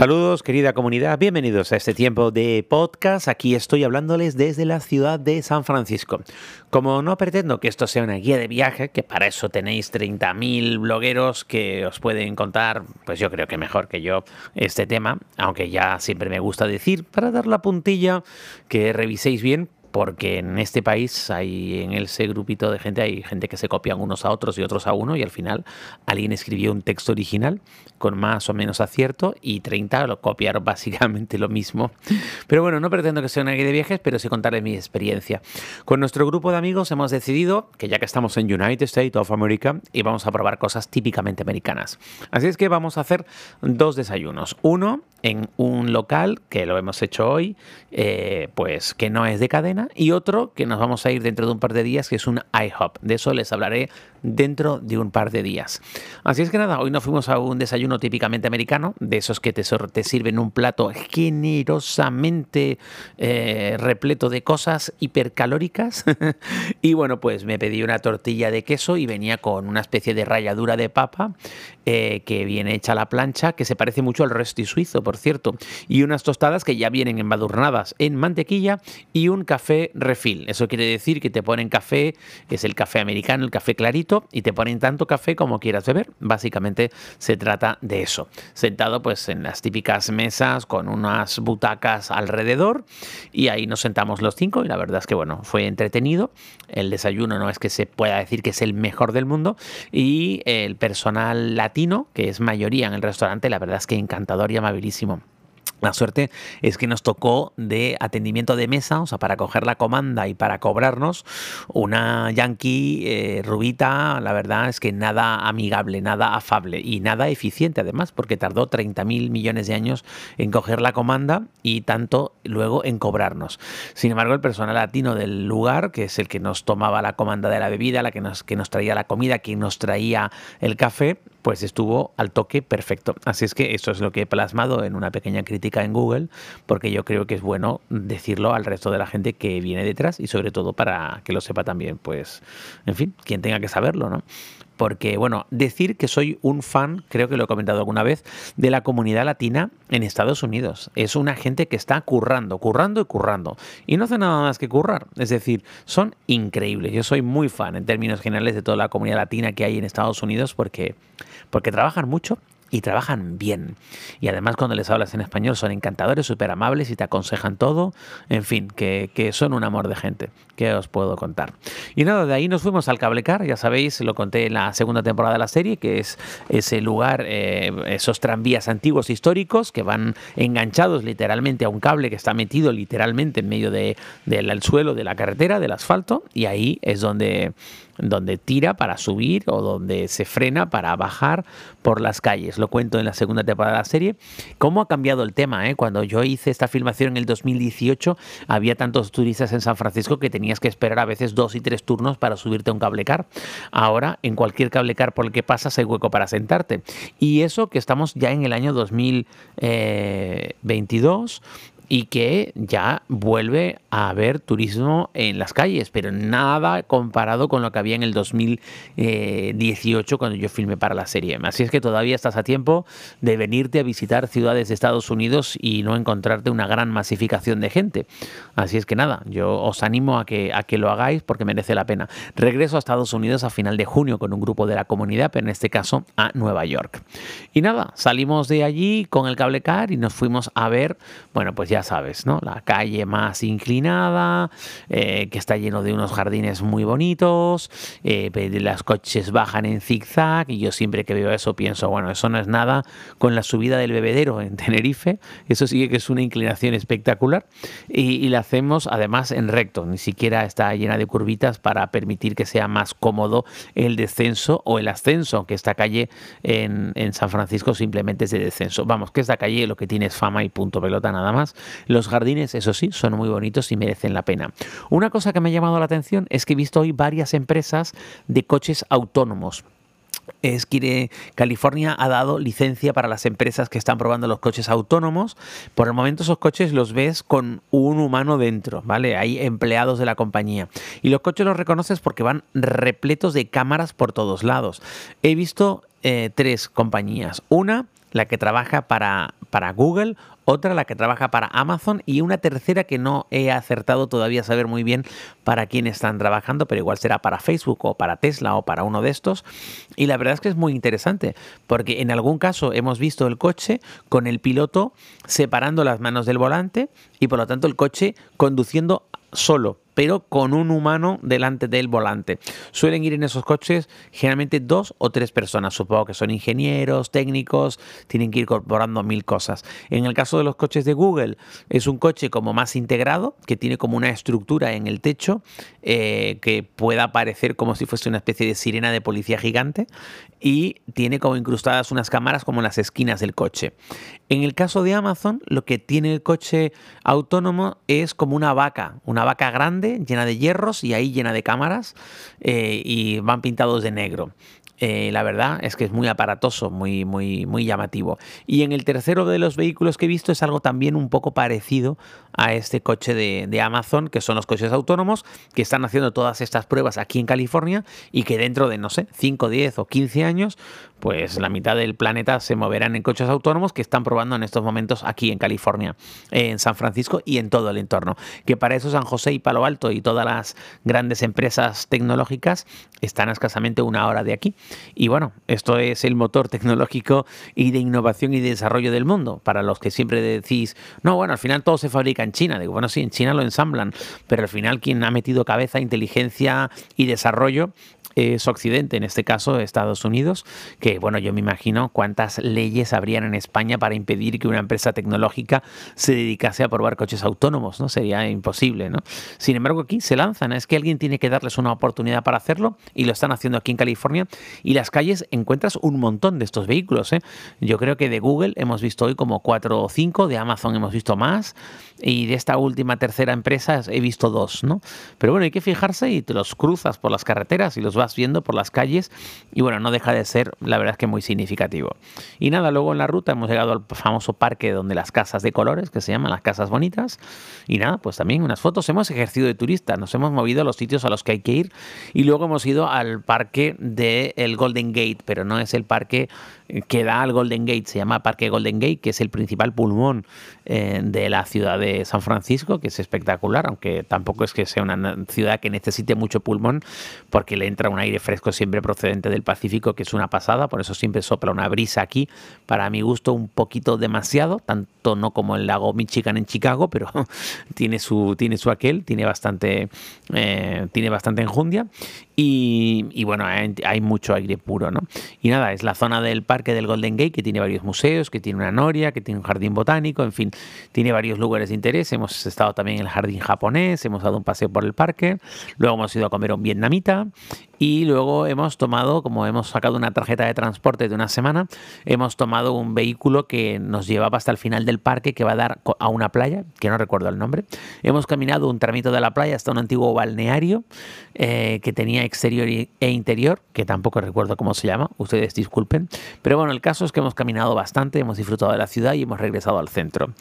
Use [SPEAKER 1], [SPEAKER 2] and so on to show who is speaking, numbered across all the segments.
[SPEAKER 1] Saludos querida comunidad, bienvenidos a este tiempo de podcast. Aquí estoy hablándoles desde la ciudad de San Francisco. Como no pretendo que esto sea una guía de viaje, que para eso tenéis 30.000 blogueros que os pueden contar, pues yo creo que mejor que yo este tema, aunque ya siempre me gusta decir, para dar la puntilla, que reviséis bien porque en este país hay en ese grupito de gente hay gente que se copian unos a otros y otros a uno y al final alguien escribió un texto original con más o menos acierto y 30 lo copiaron básicamente lo mismo. Pero bueno, no pretendo que sea una guía de viajes, pero sí contarles mi experiencia. Con nuestro grupo de amigos hemos decidido que ya que estamos en United States of America y vamos a probar cosas típicamente americanas. Así es que vamos a hacer dos desayunos. Uno en un local que lo hemos hecho hoy, eh, pues que no es de cadena, y otro que nos vamos a ir dentro de un par de días, que es un IHOP. De eso les hablaré dentro de un par de días. Así es que nada, hoy nos fuimos a un desayuno típicamente americano, de esos que te, sirven un plato generosamente eh, repleto de cosas hipercalóricas. y bueno, pues me pedí una tortilla de queso y venía con una especie de ralladura de papa eh, que viene hecha a la plancha, que se parece mucho al resti suizo, por cierto, y unas tostadas que ya vienen embadurnadas en mantequilla y un café refil. Eso quiere decir que te ponen café, que es el café americano, el café clarito, y te ponen tanto café como quieras beber. Básicamente se trata de eso. Sentado pues en las típicas mesas con unas butacas alrededor y ahí nos sentamos los cinco y la verdad es que bueno, fue entretenido. El desayuno no es que se pueda decir que es el mejor del mundo y el personal latino, que es mayoría en el restaurante, la verdad es que encantador y amabilísimo. La suerte es que nos tocó de atendimiento de mesa, o sea, para coger la comanda y para cobrarnos, una yankee eh, rubita, la verdad es que nada amigable, nada afable y nada eficiente además, porque tardó 30 mil millones de años en coger la comanda y tanto luego en cobrarnos. Sin embargo, el personal latino del lugar, que es el que nos tomaba la comanda de la bebida, la que nos, que nos traía la comida, que nos traía el café, pues estuvo al toque perfecto. Así es que eso es lo que he plasmado en una pequeña crítica en Google, porque yo creo que es bueno decirlo al resto de la gente que viene detrás y sobre todo para que lo sepa también, pues, en fin, quien tenga que saberlo, ¿no? Porque, bueno, decir que soy un fan, creo que lo he comentado alguna vez, de la comunidad latina en Estados Unidos. Es una gente que está currando, currando y currando. Y no hace nada más que currar. Es decir, son increíbles. Yo soy muy fan en términos generales de toda la comunidad latina que hay en Estados Unidos porque, porque trabajan mucho y trabajan bien. Y además cuando les hablas en español son encantadores, súper amables y te aconsejan todo. En fin, que, son un amor de gente. ¿Qué os puedo contar? Y nada, de ahí nos fuimos al Cablecar, ya sabéis, lo conté en la segunda temporada de la serie, que es ese lugar, eh, esos tranvías antiguos históricos que van enganchados literalmente a un cable que está metido literalmente en medio del suelo de la carretera, del asfalto, y ahí es donde donde tira para subir o donde se frena para bajar por las calles. Lo cuento en la segunda temporada de la serie. ¿Cómo ha cambiado el tema? Eh? Cuando yo hice esta filmación en el 2018, había tantos turistas en San Francisco que tenías que esperar a veces dos y tres turnos para subirte a un cable car. Ahora, en cualquier cable car por el que pasas hay hueco para sentarte. Y eso que estamos ya en el año 2022 y que ya vuelve a haber turismo en las calles, pero nada comparado con lo que había en el 2018 cuando yo filmé para la serie. Así es que todavía estás a tiempo de venirte a visitar ciudades de Estados Unidos y no encontrarte una gran masificación de gente. Así es que nada, yo os animo a que, a que lo hagáis porque merece la pena. Regreso a Estados Unidos a final de junio con un grupo de la comunidad, pero en este caso a Nueva York. Y nada, salimos de allí con el cable car y nos fuimos a ver, bueno, pues ya sabes, ¿no? La calle más inclinada, eh, que está lleno de unos jardines muy bonitos, eh, las coches bajan en zigzag y yo siempre que veo eso pienso, bueno, eso no es nada con la subida del bebedero en Tenerife, eso sí que es una inclinación espectacular y, la hacemos además en recto, ni siquiera está llena de curvitas para permitir que sea más cómodo el descenso o el ascenso, aunque esta calle en, en San Francisco simplemente es de descenso. Vamos, que esta calle lo que tiene es fama y punto pelota nada más. Los jardines, eso sí, son muy bonitos y merecen la pena. Una cosa que me ha llamado la atención es que he visto hoy varias empresas de coches autónomos es que California ha dado licencia para las empresas que están probando los coches autónomos. Por el momento esos coches los ves con un humano dentro, ¿vale? Hay empleados de la compañía. Y los coches los reconoces porque van repletos de cámaras por todos lados. He visto eh, tres compañías. Una, la que trabaja para, para Google, otra la que trabaja para Amazon y una tercera que no he acertado todavía a saber muy bien para quién están trabajando, pero igual será para Facebook o para Tesla o para uno de estos. Y la verdad es que es muy interesante, porque en algún caso hemos visto el coche con el piloto separando las manos del volante y por lo tanto el coche conduciendo solo pero con un humano delante del volante. Suelen ir en esos coches generalmente dos o tres personas, supongo que son ingenieros, técnicos, tienen que ir incorporando mil cosas. En el caso de los coches de Google, es un coche como más integrado, que tiene como una estructura en el techo eh, que pueda parecer como si fuese una especie de sirena de policía gigante y tiene como incrustadas unas cámaras como en las esquinas del coche. En el caso de Amazon, lo que tiene el coche autónomo es como una vaca, una vaca grande llena de hierros y ahí llena de cámaras eh, y van pintados de negro. Eh, la verdad es que es muy aparatoso, muy, muy, muy llamativo. Y en el tercero de los vehículos que he visto es algo también un poco parecido a este coche de, de, Amazon, que son los coches autónomos, que están haciendo todas estas pruebas aquí en California y que dentro de, no sé, 5, 10 o 15 años, pues la mitad del planeta se moverán en coches autónomos que están probando en estos momentos aquí en California, en San Francisco y en todo el entorno. Que para eso San José y Palo Alto y todas las grandes empresas tecnológicas están a escasamente una hora de aquí. Y bueno, esto es el motor tecnológico y de innovación y desarrollo del mundo. Para los que siempre decís, no, bueno, al final todo se fabrica en China. Digo, bueno, sí, en China lo ensamblan, pero al final quien ha metido cabeza, inteligencia y desarrollo es Occidente, en este caso Estados Unidos, que bueno, yo me imagino cuántas leyes habrían en España para impedir que una empresa tecnológica se dedicase a probar coches autónomos, ¿no? Sería imposible, ¿no? Sin embargo, aquí se lanzan, es que alguien tiene que darles una oportunidad para hacerlo y lo están haciendo aquí en California y las calles encuentras un montón de estos vehículos, ¿eh? Yo creo que de Google hemos visto hoy como cuatro o cinco, de Amazon hemos visto más y de esta última tercera empresa he visto dos, ¿no? Pero bueno, hay que fijarse y te los cruzas por las carreteras y los vas viendo por las calles y bueno, no deja de ser la verdad es que muy significativo. Y nada, luego en la ruta hemos llegado al famoso parque donde las casas de colores, que se llaman las casas bonitas, y nada, pues también unas fotos, hemos ejercido de turista, nos hemos movido a los sitios a los que hay que ir. Y luego hemos ido al parque del el Golden Gate, pero no es el parque que da al Golden Gate, se llama Parque Golden Gate, que es el principal pulmón eh, de la ciudad de San Francisco, que es espectacular, aunque tampoco es que sea una ciudad que necesite mucho pulmón, porque le entra un aire fresco siempre procedente del Pacífico, que es una pasada, por eso siempre sopla una brisa aquí, para mi gusto un poquito demasiado, tanto no como el lago Michigan en Chicago, pero tiene su, tiene su aquel, tiene bastante, eh, tiene bastante enjundia, y, y bueno, hay, hay mucho aire puro, ¿no? Y nada, es la zona del parque del Golden Gate, que tiene varios museos, que tiene una noria, que tiene un jardín botánico, en fin, tiene varios lugares de interés. Hemos estado también en el jardín japonés, hemos dado un paseo por el parque, luego hemos ido a comer un vietnamita y luego hemos tomado, como hemos sacado una tarjeta de transporte de una semana, hemos tomado un vehículo que nos llevaba hasta el final del parque que va a dar a una playa, que no recuerdo el nombre. Hemos caminado un tramito de la playa hasta un antiguo balneario eh, que tenía exterior e interior, que tampoco recuerdo cómo se llama, ustedes disculpen. Pero bueno, el caso es que hemos caminado bastante, hemos disfrutado de la ciudad y hemos regresado al centro.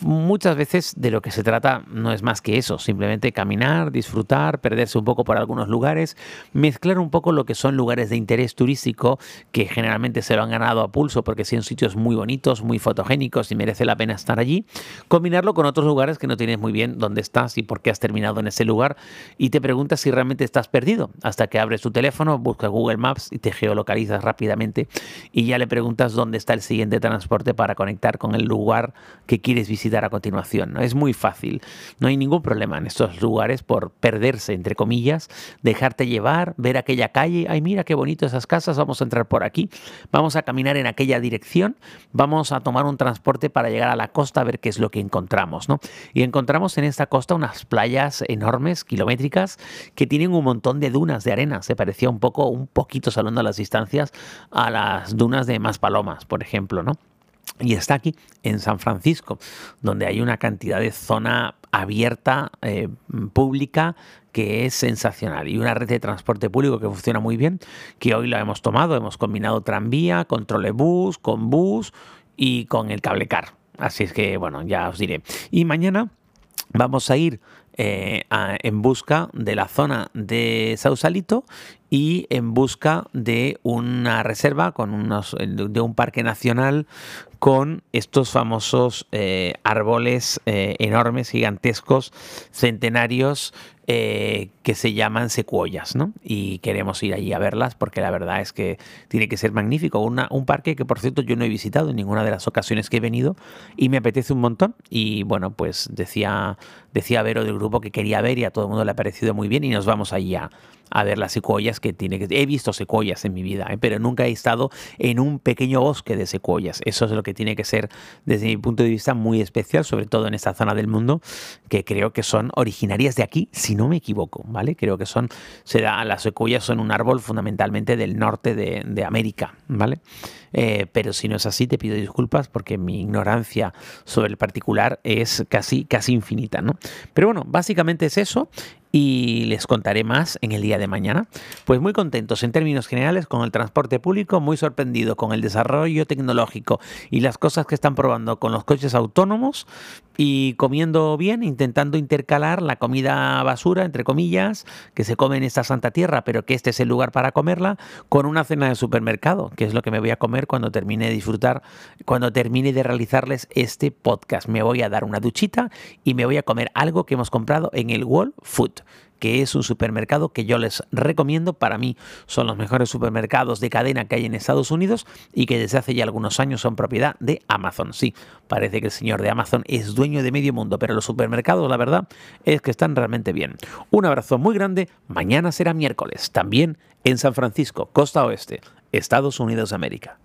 [SPEAKER 1] Muchas veces de lo que se trata no es más que eso, simplemente caminar, disfrutar, perderse un poco por algunos lugares, mezclar un poco lo que son lugares de interés turístico que generalmente se lo han ganado a pulso porque son sitios muy bonitos, muy fotogénicos y merece la pena estar allí, combinarlo con otros lugares que no tienes muy bien dónde estás y por qué has terminado en ese lugar y te preguntas si realmente estás perdido hasta que abres tu teléfono, buscas Google Maps y te geolocalizas rápidamente y ya le preguntas dónde está el siguiente transporte para conectar con el lugar que quieres visitar a continuación. ¿no? Es muy fácil, no hay ningún problema en estos lugares por perderse, entre comillas, dejarte llevar, ver aquella calle, ay mira qué bonito esas casas, vamos a entrar por aquí, vamos a caminar en aquella dirección, vamos a tomar un transporte para llegar a la costa a ver qué es lo que encontramos, ¿no? Y encontramos en esta costa unas playas enormes, kilométricas, que tienen un montón de dunas de arena, se parecía un poco, un poquito salando a las distancias a las dunas de Maspalomas, por ejemplo, ¿no? Y está aquí, en San Francisco, donde hay una cantidad de zona abierta, eh, pública, que es sensacional. Y una red de transporte público que funciona muy bien, que hoy la hemos tomado. Hemos combinado tranvía, con trolebús, con bus y con el cable car. Así es que, bueno, ya os diré. Y mañana vamos a ir eh, en busca de la zona de Sausalito y en busca de una reserva con unos, de un parque nacional con estos famosos eh, árboles eh, enormes, gigantescos, centenarios, eh, que se llaman secuoyas, ¿no? Y queremos ir allí a verlas porque la verdad es que tiene que ser magnífico. Un parque que, por cierto, yo no he visitado en ninguna de las ocasiones que he venido y me apetece un montón. Y bueno, pues decía, decía Vero del grupo que quería ver y a todo el mundo le ha parecido muy bien y nos vamos allí a, a ver las secuoyas que tiene que... He visto secuoyas en mi vida, ¿eh? pero nunca he estado en un pequeño bosque de secuoyas. Eso es lo que tiene que ser, desde mi punto de vista, muy especial, sobre todo en esta zona del mundo, que creo que son originarias de aquí, si no me equivoco, ¿vale? Creo que son... Será, las secuoyas son un árbol fundamentalmente del norte de, de América, ¿vale? Eh, pero si no es así, te pido disculpas porque mi ignorancia sobre el particular es casi, casi infinita, ¿no? Pero bueno, básicamente es eso y les contaré más en el día de mañana. Pues muy contentos en términos generales con el transporte público, muy sorprendido con el desarrollo tecnológico y las cosas que están probando con los coches autónomos y comiendo bien, intentando intercalar la comida basura, entre comillas, que se come en esta santa tierra, pero que este es el lugar para comerla, con una cena de supermercado, que es lo que me voy a comer cuando termine de disfrutar, cuando termine de realizarles este podcast. Me voy a dar una duchita y me voy a comer algo que hemos comprado en el Wall Food que es un supermercado que yo les recomiendo. Para mí son los mejores supermercados de cadena que hay en Estados Unidos y que desde hace ya algunos años son propiedad de Amazon. Sí, parece que el señor de Amazon es dueño de medio mundo, pero los supermercados, la verdad, es que están realmente bien. Un abrazo muy grande. Mañana será miércoles, también en San Francisco, costa oeste, Estados Unidos de América.